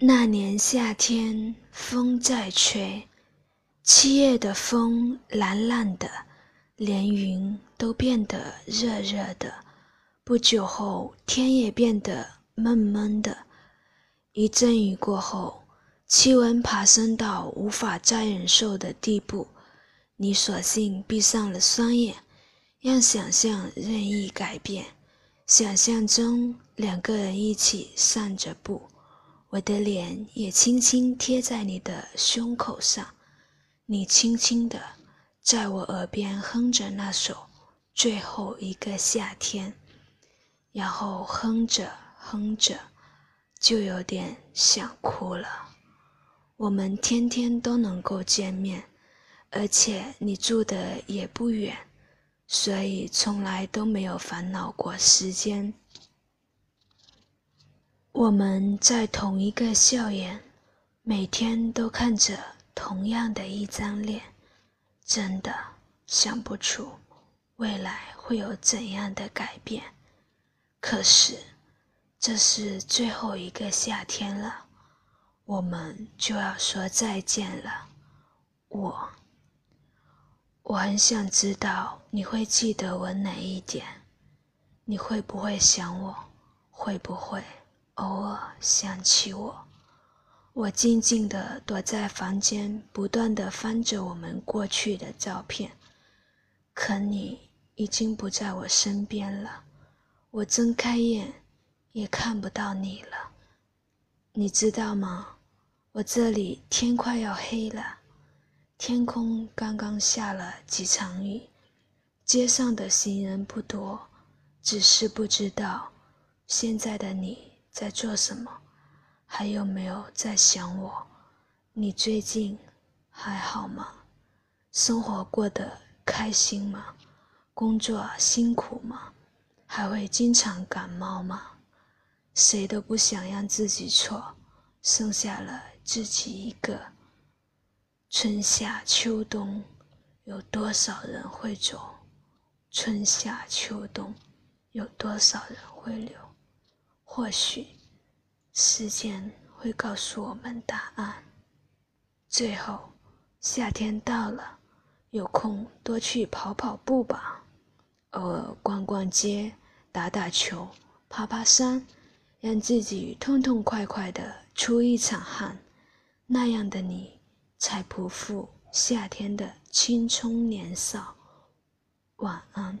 那年夏天，风在吹，七月的风蓝蓝的，连云都变得热热的。不久后，天也变得闷闷的。一阵雨过后，气温爬升到无法再忍受的地步。你索性闭上了双眼，让想象任意改变。想象中，两个人一起散着步，我的脸也轻轻贴在你的胸口上，你轻轻地在我耳边哼着那首《最后一个夏天》，然后哼着哼着，就有点想哭了。我们天天都能够见面。而且你住的也不远，所以从来都没有烦恼过时间。我们在同一个校园，每天都看着同样的一张脸，真的想不出未来会有怎样的改变。可是，这是最后一个夏天了，我们就要说再见了。我。我很想知道你会记得我哪一点，你会不会想我，会不会偶尔想起我？我静静地躲在房间，不断地翻着我们过去的照片，可你已经不在我身边了。我睁开眼，也看不到你了。你知道吗？我这里天快要黑了。天空刚刚下了几场雨，街上的行人不多，只是不知道现在的你在做什么，还有没有在想我？你最近还好吗？生活过得开心吗？工作辛苦吗？还会经常感冒吗？谁都不想让自己错，剩下了自己一个。春夏秋冬，有多少人会走？春夏秋冬，有多少人会留？或许，时间会告诉我们答案。最后，夏天到了，有空多去跑跑步吧，偶尔逛逛街、打打球、爬爬山，让自己痛痛快快的出一场汗。那样的你。才不负夏天的青葱年少。晚安。